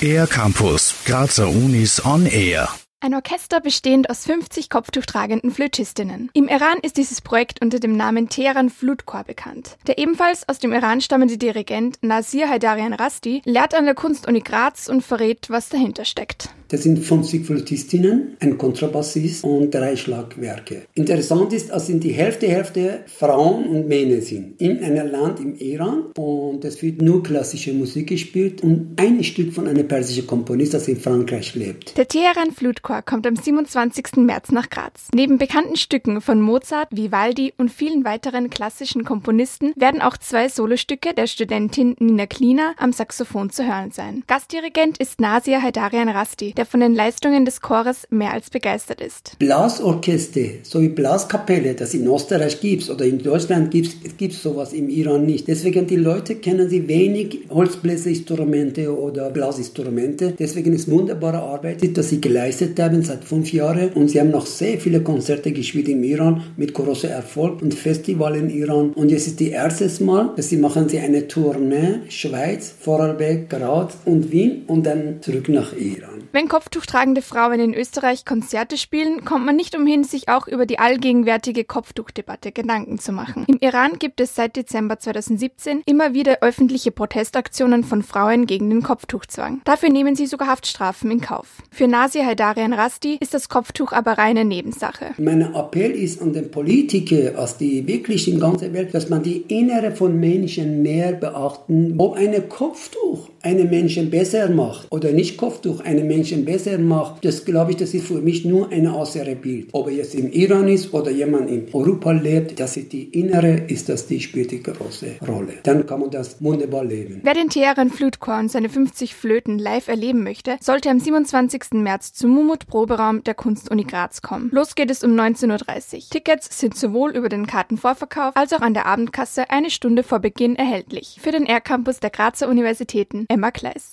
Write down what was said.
Air Campus, Grazer Unis on Air. Ein Orchester bestehend aus 50 kopftuchtragenden Flötistinnen. Im Iran ist dieses Projekt unter dem Namen Teheran Flutchor bekannt. Der ebenfalls aus dem Iran stammende Dirigent Nasir Haidarian Rasti lehrt an der Kunstuni Graz und verrät, was dahinter steckt. Das sind 50 Flötistinnen, ein Kontrabassist und drei Schlagwerke. Interessant ist, dass sind die Hälfte, Hälfte Frauen und Männer sind. In einem Land im Iran und es wird nur klassische Musik gespielt und ein Stück von einem persischen Komponist, das in Frankreich lebt. Der Teheran Flutchor kommt am 27. März nach Graz. Neben bekannten Stücken von Mozart, Vivaldi und vielen weiteren klassischen Komponisten werden auch zwei Solostücke der Studentin Nina Klina am Saxophon zu hören sein. Gastdirigent ist Nasir Haidarian Rasti, der von den Leistungen des Chores mehr als begeistert ist. Blasorchester sowie Blaskapelle, das in Österreich gibt oder in Deutschland gibt es gibt sowas im Iran nicht. Deswegen die Leute kennen sie wenig Holzbläserinstrumente oder Blasinstrumente. Deswegen ist wunderbare Arbeit, dass sie geleistet haben seit fünf Jahren und sie haben noch sehr viele Konzerte gespielt im Iran mit großem Erfolg und Festival in Iran. Und jetzt ist die erste Mal, dass sie machen sie eine Tournee Schweiz, Vorarlberg, Graz und Wien und dann zurück nach Iran. Wenn kopftuchtragende Frauen in Österreich Konzerte spielen, kommt man nicht umhin, sich auch über die allgegenwärtige Kopftuchdebatte Gedanken zu machen. Im Iran gibt es seit Dezember 2017 immer wieder öffentliche Protestaktionen von Frauen gegen den Kopftuchzwang. Dafür nehmen sie sogar Haftstrafen in Kauf. Für Nasir Haidarian Rasti ist das Kopftuch aber reine Nebensache. Mein Appell ist an den Politiker, als die wirklich in ganzer Welt, dass man die Innere von Menschen mehr beachten, ob ein Kopftuch einen Menschen besser macht oder nicht Kopftuch einen Menschen besser macht, das glaube ich, das ist für mich nur ein äußere Bild. Ob er jetzt im Iran ist oder jemand in Europa lebt, das ist die innere, ist das die spielt die große Rolle. Dann kann man das wunderbar leben. Wer den Teheran Flutchor und seine 50 Flöten live erleben möchte, sollte am 27. März zum Mumut Proberaum der Kunstuni Graz kommen. Los geht es um 19.30 Uhr. Tickets sind sowohl über den Kartenvorverkauf als auch an der Abendkasse eine Stunde vor Beginn erhältlich. Für den R-Campus der Grazer Universitäten Emma Kleiss.